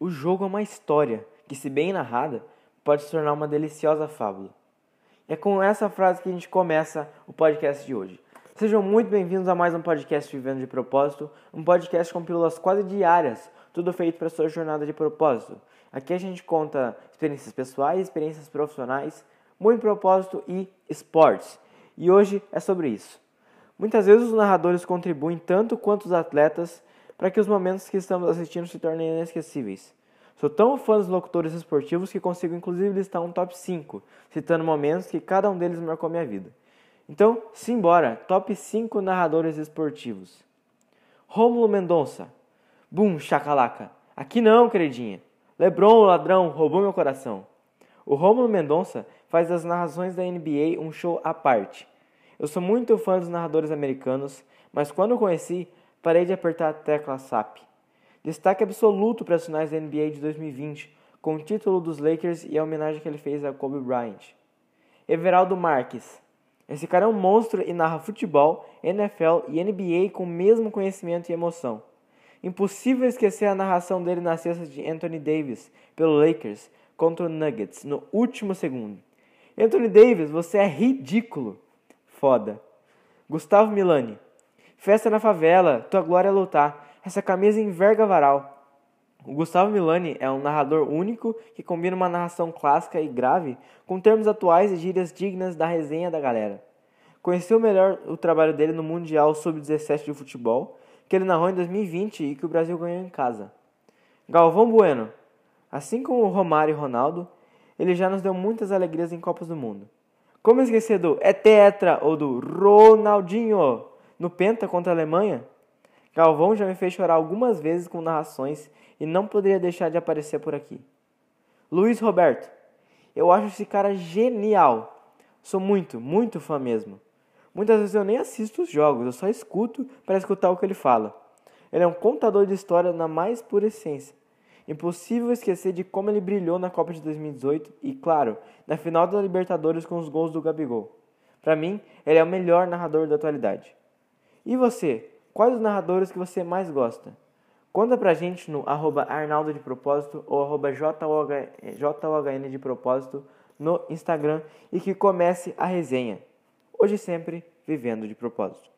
O jogo é uma história que, se bem narrada, pode se tornar uma deliciosa fábula. É com essa frase que a gente começa o podcast de hoje. Sejam muito bem-vindos a mais um podcast Vivendo de Propósito, um podcast com pílulas quase diárias, tudo feito para sua jornada de propósito. Aqui a gente conta experiências pessoais, experiências profissionais, muito propósito e esportes. E hoje é sobre isso. Muitas vezes os narradores contribuem tanto quanto os atletas para que os momentos que estamos assistindo se tornem inesquecíveis. Sou tão fã dos locutores esportivos que consigo inclusive listar um top 5, citando momentos que cada um deles marcou minha vida. Então, simbora, top 5 narradores esportivos. Rômulo Mendonça. Bum, chacalaca. Aqui não, queridinha. Lebron, o ladrão, roubou meu coração. O Rômulo Mendonça faz das narrações da NBA um show à parte. Eu sou muito fã dos narradores americanos, mas quando conheci, parei de apertar a tecla SAP. Destaque absoluto para as finais da NBA de 2020, com o título dos Lakers e a homenagem que ele fez a Kobe Bryant. Everaldo Marques. Esse cara é um monstro e narra futebol, NFL e NBA com o mesmo conhecimento e emoção. Impossível esquecer a narração dele na cesta de Anthony Davis pelo Lakers contra o Nuggets no último segundo. Anthony Davis, você é ridículo. Foda. Gustavo Milani. Festa na favela, tua glória é lutar. Essa camisa enverga varal. O Gustavo Milani é um narrador único que combina uma narração clássica e grave com termos atuais e gírias dignas da resenha da galera. Conheceu melhor o trabalho dele no Mundial Sub-17 de futebol, que ele narrou em 2020 e que o Brasil ganhou em casa. Galvão Bueno. Assim como o Romário e Ronaldo, ele já nos deu muitas alegrias em Copas do Mundo. Como esquecer do É Tetra ou do Ronaldinho no Penta contra a Alemanha? Galvão já me fez chorar algumas vezes com narrações e não poderia deixar de aparecer por aqui. Luiz Roberto. Eu acho esse cara genial. Sou muito, muito fã mesmo. Muitas vezes eu nem assisto os jogos, eu só escuto para escutar o que ele fala. Ele é um contador de história na mais pura essência. Impossível esquecer de como ele brilhou na Copa de 2018 e, claro, na final da Libertadores com os gols do Gabigol. Para mim, ele é o melhor narrador da atualidade. E você? Quais os narradores que você mais gosta? Conta pra gente no arroba Arnaldo de Propósito ou arroba JOHN de Propósito no Instagram e que comece a resenha. Hoje sempre vivendo de propósito.